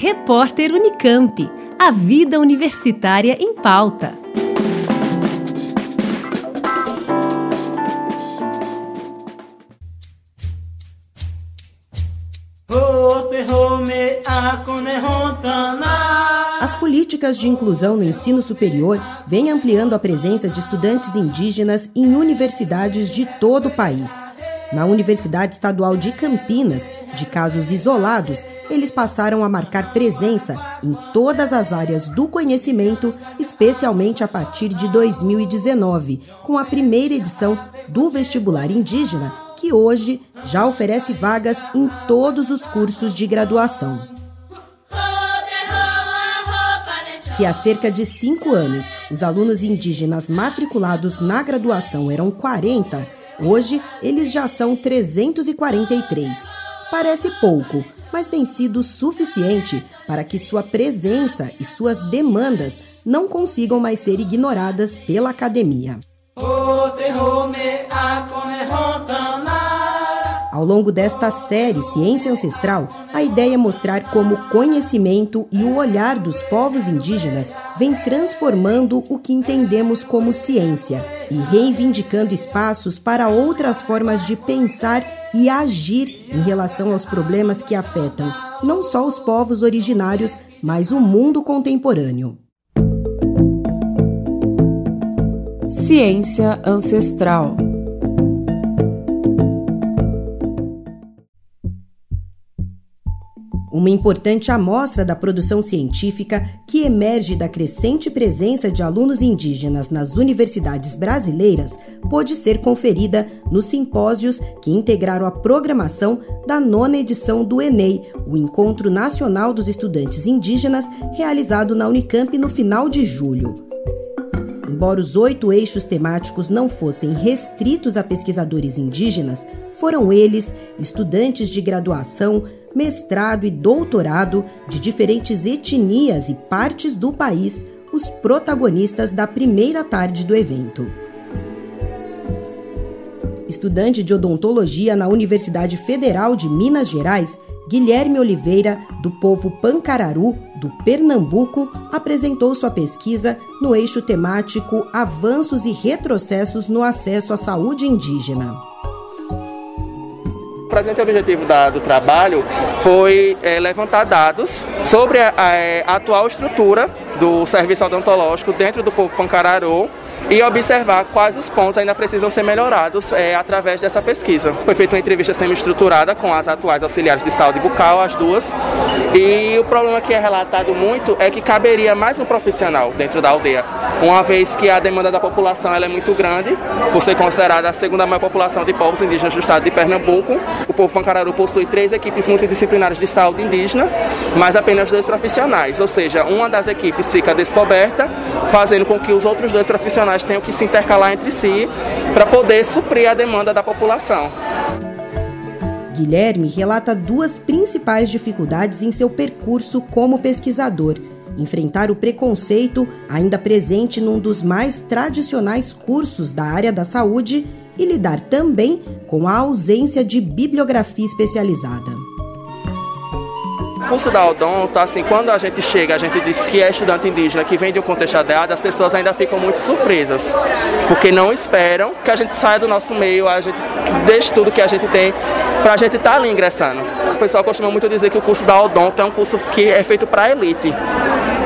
Repórter Unicamp. A vida universitária em pauta. As políticas de inclusão no ensino superior vêm ampliando a presença de estudantes indígenas em universidades de todo o país. Na Universidade Estadual de Campinas, de casos isolados, eles passaram a marcar presença em todas as áreas do conhecimento, especialmente a partir de 2019, com a primeira edição do Vestibular Indígena, que hoje já oferece vagas em todos os cursos de graduação. Se há cerca de cinco anos os alunos indígenas matriculados na graduação eram 40, hoje eles já são 343. Parece pouco, mas tem sido suficiente para que sua presença e suas demandas não consigam mais ser ignoradas pela academia. Ao longo desta série Ciência Ancestral, a ideia é mostrar como o conhecimento e o olhar dos povos indígenas vem transformando o que entendemos como ciência e reivindicando espaços para outras formas de pensar e agir em relação aos problemas que afetam não só os povos originários, mas o mundo contemporâneo. Ciência Ancestral Uma importante amostra da produção científica que emerge da crescente presença de alunos indígenas nas universidades brasileiras pôde ser conferida nos simpósios que integraram a programação da nona edição do ENEI, o Encontro Nacional dos Estudantes Indígenas, realizado na Unicamp no final de julho. Embora os oito eixos temáticos não fossem restritos a pesquisadores indígenas, foram eles, estudantes de graduação, mestrado e doutorado de diferentes etnias e partes do país, os protagonistas da primeira tarde do evento. Estudante de odontologia na Universidade Federal de Minas Gerais, Guilherme Oliveira, do povo Pancararu, do Pernambuco, apresentou sua pesquisa no eixo temático Avanços e Retrocessos no Acesso à Saúde Indígena. O presente objetivo da, do trabalho foi é, levantar dados sobre a, a, a atual estrutura do serviço odontológico dentro do povo Pancararu e observar quais os pontos ainda precisam ser melhorados é, através dessa pesquisa. Foi feita uma entrevista semi-estruturada com as atuais auxiliares de saúde bucal, as duas, e o problema que é relatado muito é que caberia mais um profissional dentro da aldeia, uma vez que a demanda da população é muito grande, por ser considerada a segunda maior população de povos indígenas do estado de Pernambuco. O povo Pancararu possui três equipes multidisciplinares de saúde indígena, mas apenas dois profissionais, ou seja, uma das equipes fica descoberta, fazendo com que os outros dois profissionais elas tenham que se intercalar entre si para poder suprir a demanda da população. Guilherme relata duas principais dificuldades em seu percurso como pesquisador: enfrentar o preconceito ainda presente num dos mais tradicionais cursos da área da saúde e lidar também com a ausência de bibliografia especializada curso da Odonto, assim, quando a gente chega, a gente diz que é estudante indígena, que vem de um contexto ADA, as pessoas ainda ficam muito surpresas, porque não esperam que a gente saia do nosso meio, a gente deixe tudo que a gente tem para a gente estar tá ali ingressando. O pessoal costuma muito dizer que o curso da Odonto é um curso que é feito para elite.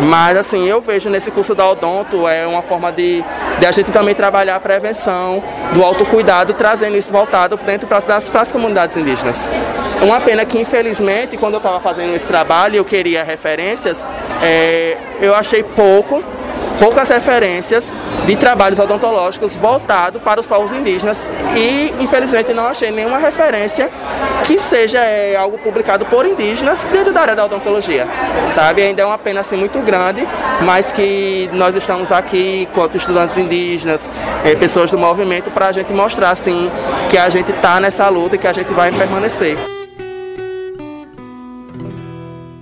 Mas assim, eu vejo nesse curso da Odonto é uma forma de, de a gente também trabalhar a prevenção, do autocuidado, trazendo isso voltado dentro das, das comunidades indígenas. Uma pena que, infelizmente, quando eu estava fazendo esse trabalho, eu queria referências, é, eu achei pouco poucas referências de trabalhos odontológicos voltados para os povos indígenas e infelizmente não achei nenhuma referência que seja é, algo publicado por indígenas dentro da área da odontologia, sabe? Ainda é uma pena assim muito grande, mas que nós estamos aqui enquanto estudantes indígenas, é, pessoas do movimento, para a gente mostrar assim que a gente está nessa luta e que a gente vai permanecer.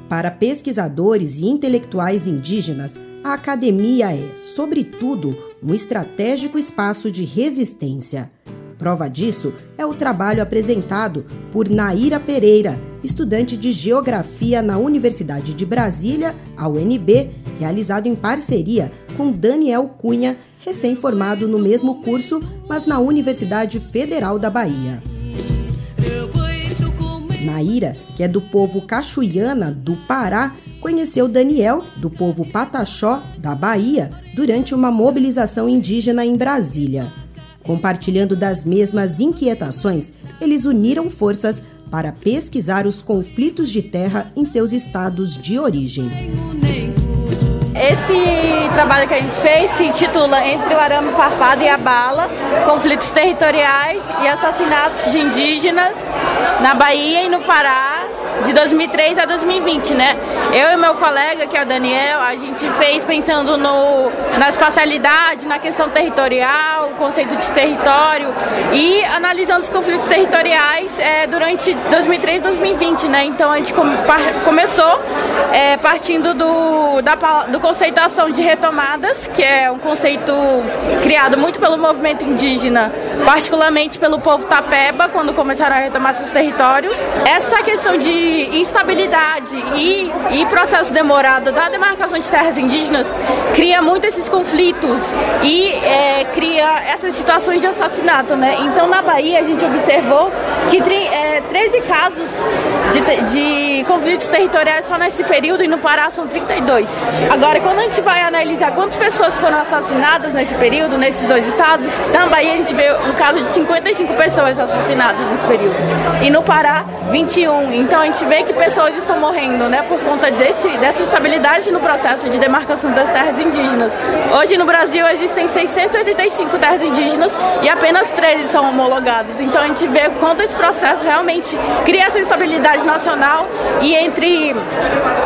Para pesquisadores e intelectuais indígenas, a academia é, sobretudo, um estratégico espaço de resistência. Prova disso é o trabalho apresentado por Naira Pereira, estudante de Geografia na Universidade de Brasília, a UNB, realizado em parceria com Daniel Cunha, recém-formado no mesmo curso, mas na Universidade Federal da Bahia. Naira, que é do povo Cachuiana do Pará, conheceu Daniel, do povo Pataxó da Bahia, durante uma mobilização indígena em Brasília. Compartilhando das mesmas inquietações, eles uniram forças para pesquisar os conflitos de terra em seus estados de origem. Esse trabalho que a gente fez se intitula Entre o Arame Farpado e a Bala: Conflitos Territoriais e Assassinatos de Indígenas na Bahia e no Pará de 2003 a 2020, né? Eu e meu colega, que é o Daniel, a gente fez pensando no, na espacialidade, na questão territorial, o conceito de território e analisando os conflitos territoriais é, durante 2003 e 2020, né? Então a gente começou é, partindo do, da do conceituação de retomadas, que é um conceito criado muito pelo movimento indígena, particularmente pelo povo Tapeba, quando começaram a retomar seus territórios. Essa questão de instabilidade e, e processo demorado da demarcação de terras indígenas cria muito esses conflitos e é, cria essas situações de assassinato, né? Então na Bahia a gente observou que é, 13 casos de, de conflitos territoriais só nesse período e no Pará são 32. Agora, quando a gente vai analisar quantas pessoas foram assassinadas nesse período, nesses dois estados, Bahia a gente vê o caso de 55 pessoas assassinadas nesse período. E no Pará, 21. Então a gente vê que pessoas estão morrendo, né, por conta desse, dessa instabilidade no processo de demarcação das terras indígenas. Hoje no Brasil existem 685 terras indígenas e apenas 13 são homologadas. Então a gente vê quanto esse processo realmente cria essa instabilidade nacional e entre,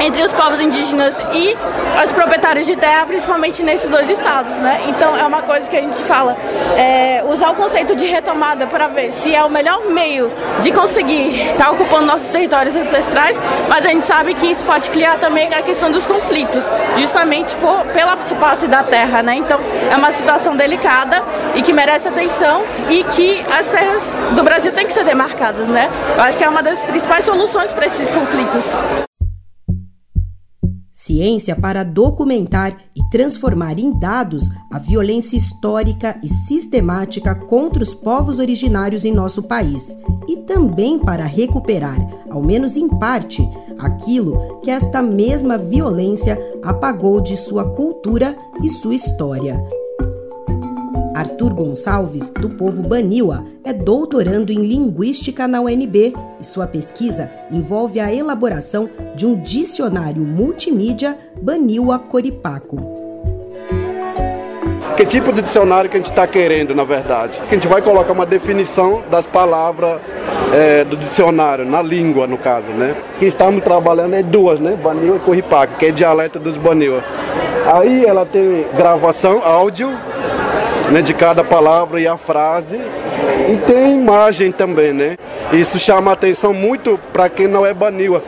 entre os povos indígenas e os proprietários de terra, principalmente nesses dois estados, né? Então é uma coisa que a gente fala, é, usar o conceito de retomada para ver se é o melhor meio de conseguir estar tá ocupando nossos territórios ancestrais, mas a gente sabe que isso pode criar também a questão dos conflitos, justamente por, pela posse da terra, né? Então é uma situação delicada e que merece atenção e que as terras do Brasil têm que ser demarcadas, né? Eu acho que é uma das principais soluções para esses conflitos. Ciência para documentar e transformar em dados a violência histórica e sistemática contra os povos originários em nosso país e também para recuperar, ao menos em parte, aquilo que esta mesma violência apagou de sua cultura e sua história. Arthur Gonçalves, do povo Baniwa, é doutorando em Linguística na UNB e sua pesquisa envolve a elaboração de um dicionário multimídia Baniwa Coripaco. Que tipo de dicionário que a gente está querendo, na verdade? Que a gente vai colocar uma definição das palavras é, do dicionário, na língua, no caso, né? Que estamos trabalhando é duas, né? Baniwa e Coripaco, que é dialeto dos Baniwa. Aí ela tem gravação, áudio, né, de cada palavra e a frase. E tem imagem também, né? Isso chama atenção muito para quem não é baniwa.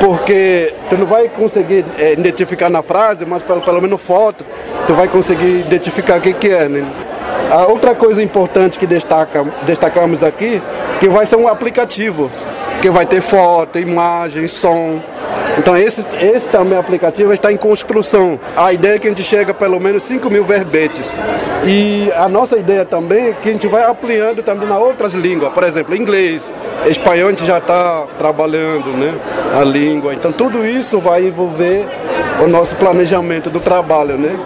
Porque tu não vai conseguir é, identificar na frase, mas pelo, pelo menos foto, tu vai conseguir identificar o que, que é, né? A outra coisa importante que destaca, destacamos aqui, que vai ser um aplicativo, que vai ter foto, imagem, som, então esse, esse também aplicativo está em construção. A ideia é que a gente chega a pelo menos 5 mil verbetes. E a nossa ideia também é que a gente vai ampliando também nas outras línguas, por exemplo, inglês, espanhol a gente já está trabalhando né, a língua. Então tudo isso vai envolver o nosso planejamento do trabalho. Né?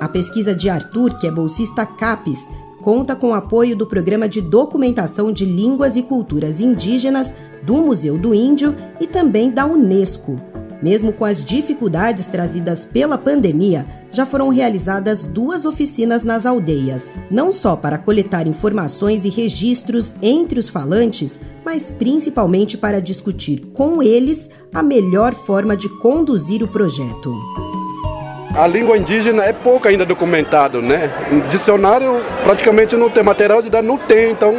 A pesquisa de Arthur, que é bolsista CAPES, conta com o apoio do Programa de Documentação de Línguas e Culturas Indígenas do Museu do Índio e também da Unesco. Mesmo com as dificuldades trazidas pela pandemia, já foram realizadas duas oficinas nas aldeias, não só para coletar informações e registros entre os falantes, mas principalmente para discutir com eles a melhor forma de conduzir o projeto. A língua indígena é pouco ainda documentado, né? Dicionário praticamente não tem, material de dados não tem, então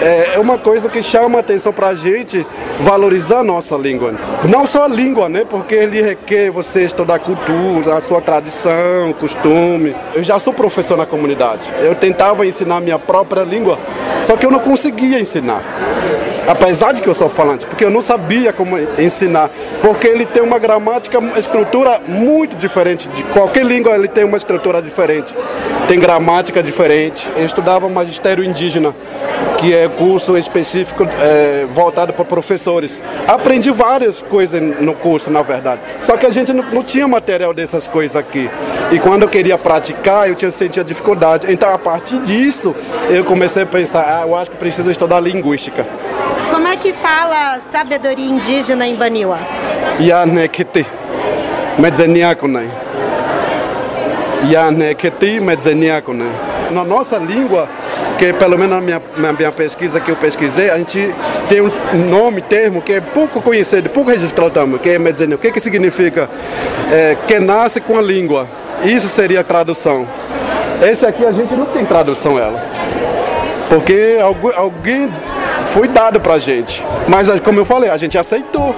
é, é uma coisa que chama a atenção para a gente valorizar a nossa língua. Não só a língua, né? Porque ele requer você estudar a cultura, a sua tradição, costume. Eu já sou professor na comunidade. Eu tentava ensinar minha própria língua, só que eu não conseguia ensinar. Apesar de que eu sou falante, porque eu não sabia como ensinar, porque ele tem uma gramática, uma estrutura muito diferente de qualquer língua, ele tem uma estrutura diferente, tem gramática diferente. Eu estudava magistério indígena, que é curso específico é, voltado para professores. Aprendi várias coisas no curso, na verdade, só que a gente não, não tinha material dessas coisas aqui. E quando eu queria praticar, eu tinha sentido dificuldade. Então, a partir disso, eu comecei a pensar, ah, eu acho que preciso estudar linguística. É que fala sabedoria indígena em Baniwa? Yanekete, medzeniakunai. Yanekete, medzeniakunai. Na nossa língua, que pelo menos na minha, minha pesquisa que eu pesquisei, a gente tem um nome, termo que é pouco conhecido, pouco registrado também, que é medzenia. O que, que significa? É, que nasce com a língua. Isso seria a tradução. Esse aqui a gente não tem tradução ela. Porque alguém foi dado pra gente. Mas, como eu falei, a gente aceitou.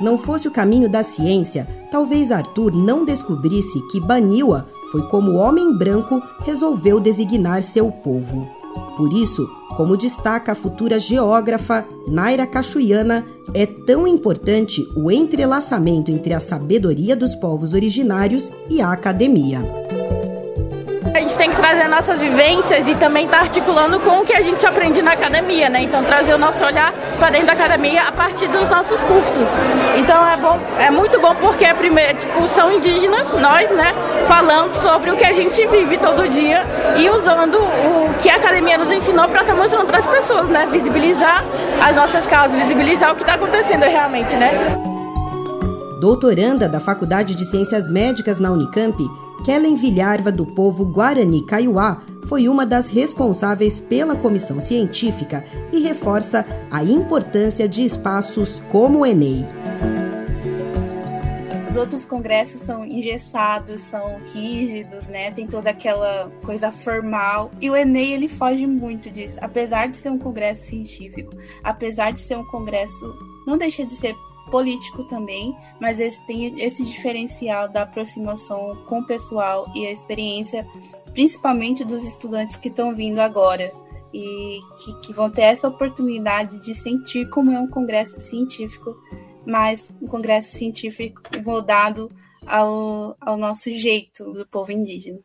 Não fosse o caminho da ciência, talvez Arthur não descobrisse que Baniwa foi como homem branco resolveu designar seu povo. Por isso, como destaca a futura geógrafa Naira Cachuiana, é tão importante o entrelaçamento entre a sabedoria dos povos originários e a academia gente tem que trazer nossas vivências e também estar tá articulando com o que a gente aprende na academia, né? Então trazer o nosso olhar para dentro da academia a partir dos nossos cursos. Então é bom, é muito bom porque é primeiro, tipo, são indígenas, nós, né, falando sobre o que a gente vive todo dia e usando o que a academia nos ensinou para estar tá mostrando para as pessoas, né? Visibilizar as nossas causas, visibilizar o que está acontecendo realmente, né? Doutoranda da Faculdade de Ciências Médicas na Unicamp, Kellen Vilharva, do povo Guarani Kaiowá, foi uma das responsáveis pela comissão científica e reforça a importância de espaços como o Enem. Os outros congressos são engessados, são rígidos, né? Tem toda aquela coisa formal. E o Enem ele foge muito disso. Apesar de ser um congresso científico, apesar de ser um congresso não deixa de ser político também, mas esse tem esse diferencial da aproximação com o pessoal e a experiência, principalmente dos estudantes que estão vindo agora e que, que vão ter essa oportunidade de sentir como é um congresso científico, mas um congresso científico moldado ao, ao nosso jeito do povo indígena.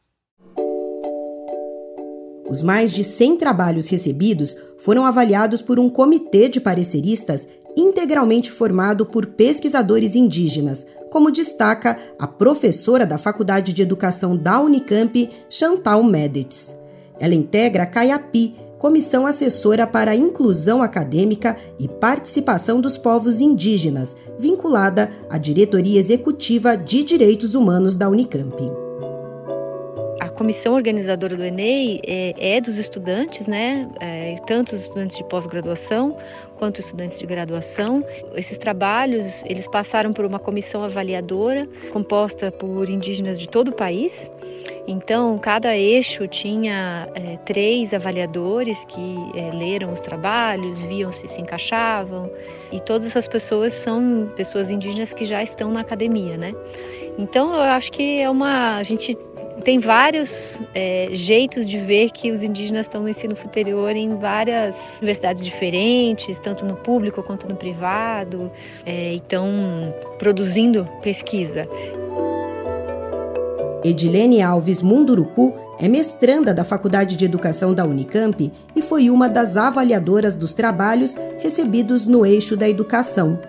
Os mais de 100 trabalhos recebidos foram avaliados por um comitê de pareceristas integralmente formado por pesquisadores indígenas, como destaca a professora da Faculdade de Educação da Unicamp, Chantal Medets. Ela integra a CAIAPI, Comissão Assessora para a Inclusão Acadêmica e Participação dos Povos Indígenas, vinculada à Diretoria Executiva de Direitos Humanos da Unicamp comissão organizadora do Enem é, é dos estudantes, né? É, tanto os estudantes de pós-graduação quanto estudantes de graduação. Esses trabalhos eles passaram por uma comissão avaliadora composta por indígenas de todo o país. Então, cada eixo tinha é, três avaliadores que é, leram os trabalhos, viam se se encaixavam, e todas essas pessoas são pessoas indígenas que já estão na academia, né? Então, eu acho que é uma. A gente tem vários é, jeitos de ver que os indígenas estão no ensino superior em várias universidades diferentes, tanto no público quanto no privado, é, estão produzindo pesquisa. Edilene Alves Munduruku é mestranda da Faculdade de Educação da Unicamp e foi uma das avaliadoras dos trabalhos recebidos no eixo da educação.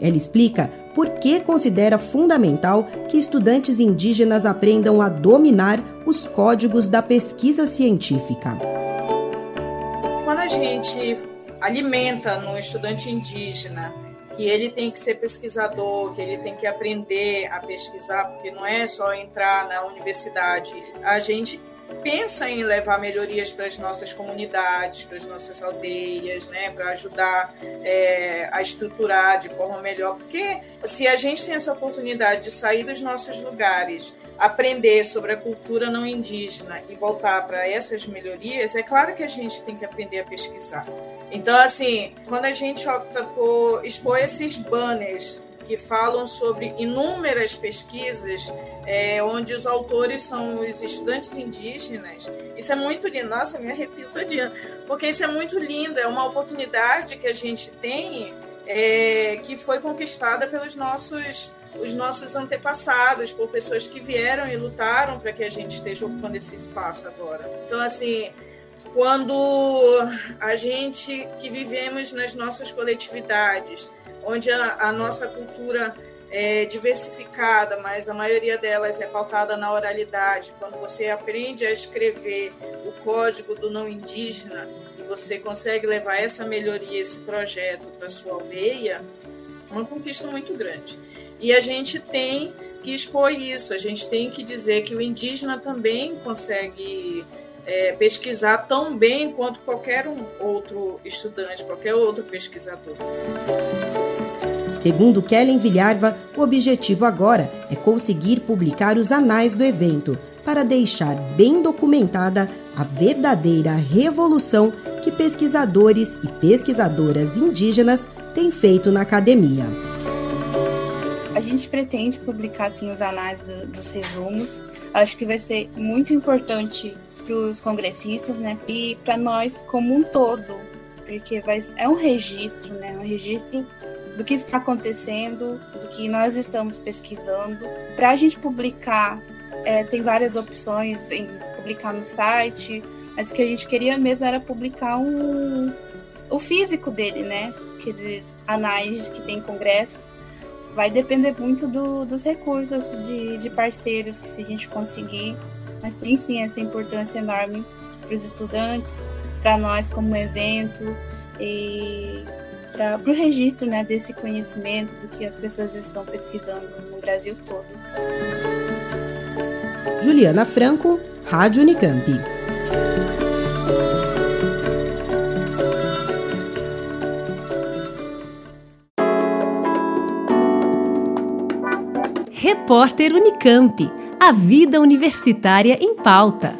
Ela explica por que considera fundamental que estudantes indígenas aprendam a dominar os códigos da pesquisa científica. Quando a gente alimenta no estudante indígena que ele tem que ser pesquisador, que ele tem que aprender a pesquisar, porque não é só entrar na universidade, a gente pensa em levar melhorias para as nossas comunidades, para as nossas aldeias, né, para ajudar é, a estruturar de forma melhor, porque se a gente tem essa oportunidade de sair dos nossos lugares, aprender sobre a cultura não indígena e voltar para essas melhorias, é claro que a gente tem que aprender a pesquisar. Então, assim, quando a gente opta por expor esses banners que falam sobre inúmeras pesquisas é, onde os autores são os estudantes indígenas. Isso é muito lindo. Nossa, me arrepio todinha. Porque isso é muito lindo. É uma oportunidade que a gente tem é, que foi conquistada pelos nossos os nossos antepassados, por pessoas que vieram e lutaram para que a gente esteja ocupando esse espaço agora. Então, assim, quando a gente que vivemos nas nossas coletividades, onde a, a nossa cultura é diversificada, mas a maioria delas é pautada na oralidade. Quando você aprende a escrever o código do não indígena e você consegue levar essa melhoria, esse projeto para sua aldeia, é uma conquista muito grande. E a gente tem que expor isso, a gente tem que dizer que o indígena também consegue é, pesquisar tão bem quanto qualquer um outro estudante, qualquer outro pesquisador. Segundo Kellen Vilharva, o objetivo agora é conseguir publicar os anais do evento para deixar bem documentada a verdadeira revolução que pesquisadores e pesquisadoras indígenas têm feito na academia. A gente pretende publicar assim, os anais do, dos resumos. Acho que vai ser muito importante para os congressistas, né? E para nós como um todo, porque vai, é um registro, né? Um registro do que está acontecendo, do que nós estamos pesquisando. Para a gente publicar, é, tem várias opções em publicar no site, mas o que a gente queria mesmo era publicar um, o físico dele, né? Aqueles anais que tem congressos. Vai depender muito do, dos recursos de, de parceiros que se a gente conseguir, mas tem sim essa importância enorme para os estudantes, para nós como evento e para o registro né, desse conhecimento do que as pessoas estão pesquisando no Brasil todo. Juliana Franco, Rádio Unicamp. Repórter Unicamp. A vida universitária em pauta.